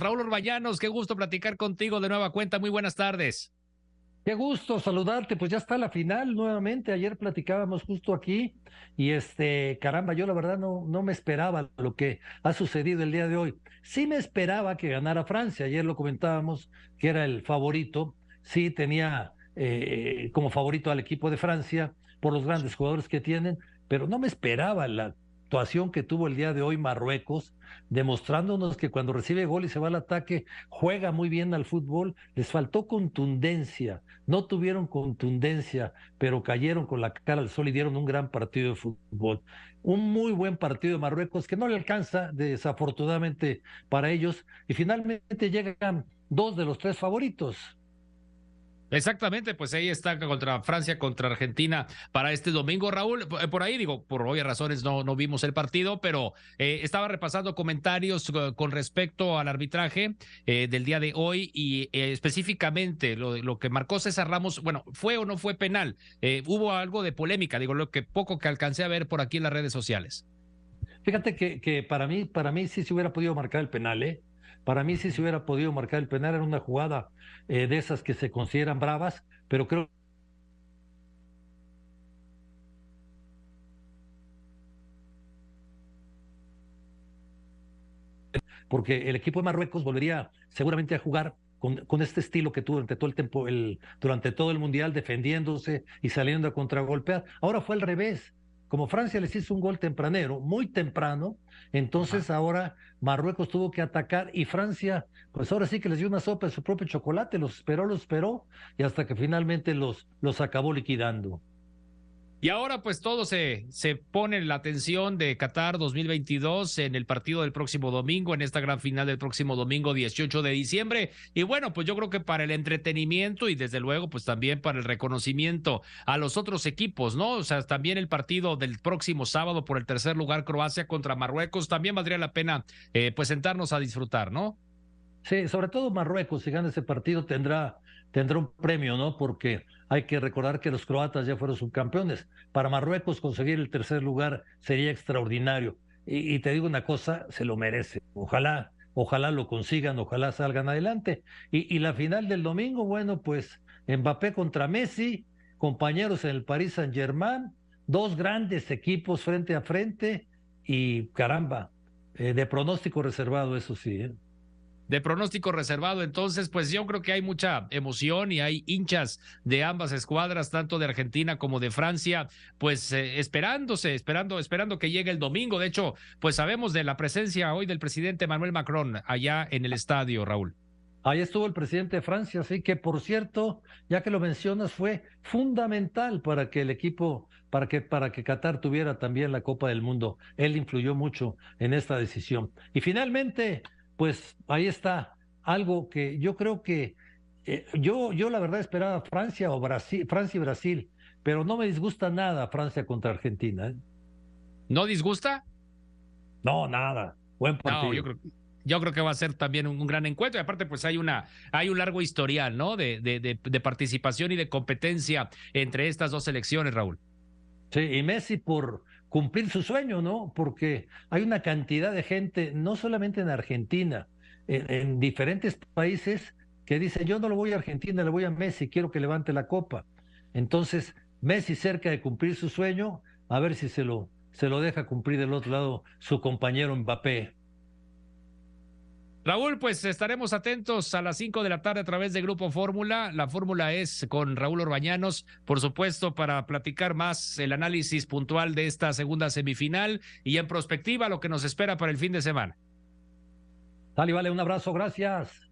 Raúl Orbañanos, qué gusto platicar contigo de nueva cuenta. Muy buenas tardes. Qué gusto saludarte, pues ya está la final nuevamente. Ayer platicábamos justo aquí y este, caramba, yo la verdad no, no me esperaba lo que ha sucedido el día de hoy. Sí me esperaba que ganara Francia. Ayer lo comentábamos que era el favorito. Sí tenía eh, como favorito al equipo de Francia por los grandes jugadores que tienen, pero no me esperaba la actuación que tuvo el día de hoy Marruecos, demostrándonos que cuando recibe gol y se va al ataque, juega muy bien al fútbol. Les faltó contundencia, no tuvieron contundencia, pero cayeron con la cara al sol y dieron un gran partido de fútbol. Un muy buen partido de Marruecos que no le alcanza, desafortunadamente, para ellos. Y finalmente llegan dos de los tres favoritos, Exactamente, pues ahí está contra Francia, contra Argentina para este domingo. Raúl, eh, por ahí digo, por obvias razones no, no vimos el partido, pero eh, estaba repasando comentarios eh, con respecto al arbitraje del día de hoy y específicamente lo, lo, que marcó César Ramos, bueno, fue o no fue penal. hubo algo de polémica, digo, lo que poco que alcancé a ver por aquí en las redes sociales. Fíjate que, que para mí, para mí sí se hubiera podido marcar el penal, ¿eh? Para mí sí se hubiera podido marcar el penal en una jugada eh, de esas que se consideran bravas, pero creo porque el equipo de Marruecos volvería seguramente a jugar con, con, este estilo que tuvo durante todo el tiempo, el, durante todo el mundial, defendiéndose y saliendo a contragolpear. Ahora fue al revés como Francia les hizo un gol tempranero, muy temprano, entonces ahora Marruecos tuvo que atacar y Francia, pues ahora sí que les dio una sopa de su propio chocolate, los esperó, los esperó y hasta que finalmente los, los acabó liquidando. Y ahora pues todo se, se pone en la atención de Qatar 2022 en el partido del próximo domingo, en esta gran final del próximo domingo 18 de diciembre. Y bueno, pues yo creo que para el entretenimiento y desde luego pues también para el reconocimiento a los otros equipos, ¿no? O sea, también el partido del próximo sábado por el tercer lugar Croacia contra Marruecos, también valdría la pena eh, pues sentarnos a disfrutar, ¿no? Sí, sobre todo Marruecos, si gana ese partido tendrá, tendrá un premio, ¿no? Porque hay que recordar que los croatas ya fueron subcampeones. Para Marruecos conseguir el tercer lugar sería extraordinario. Y, te digo una cosa, se lo merece. Ojalá, ojalá lo consigan, ojalá salgan adelante. Y, la final del domingo, bueno, pues Mbappé contra Messi, compañeros en el Paris Saint Germain, dos grandes equipos frente a frente y caramba, eh, de pronóstico reservado, eso sí. ¿eh? De pronóstico reservado. Entonces, pues yo creo que hay mucha emoción y hay hinchas de ambas escuadras, tanto de Argentina como de Francia, pues eh, esperándose, esperando, esperando que llegue el domingo. De hecho, pues sabemos de la presencia hoy del presidente Manuel Macron allá en el estadio, Raúl. Ahí estuvo el presidente de Francia, así que por cierto, ya que lo mencionas, fue fundamental para que el equipo, para que, para que Qatar tuviera también la Copa del Mundo. Él influyó mucho en esta decisión. Y finalmente, pues ahí está algo que yo creo que eh, yo, yo la verdad esperaba Francia o Brasil, Francia y Brasil, pero no me disgusta nada Francia contra Argentina. ¿eh? ¿No disgusta? No, nada. Buen partido. yo creo, yo creo que va a ser también un, gran encuentro. Y aparte, pues hay una, hay un largo historial, ¿no? De, de, de, participación y de competencia entre estas dos selecciones, Raúl. Sí, y Messi por, cumplir su sueño, ¿no? Porque hay una cantidad de gente, no solamente en Argentina, en, diferentes países, que dice, yo no lo voy a Argentina, le voy a Messi, quiero que levante la copa. Entonces, Messi cerca de cumplir su sueño, a ver si se lo, se lo deja cumplir del otro lado su compañero Mbappé. Raúl, pues estaremos atentos a las 5 de la tarde a través de Grupo Fórmula. La fórmula es con Raúl Orbañanos, por supuesto, para platicar más el análisis puntual de esta segunda semifinal y en prospectiva lo que nos espera para el fin de semana. Dale, vale, un abrazo, gracias.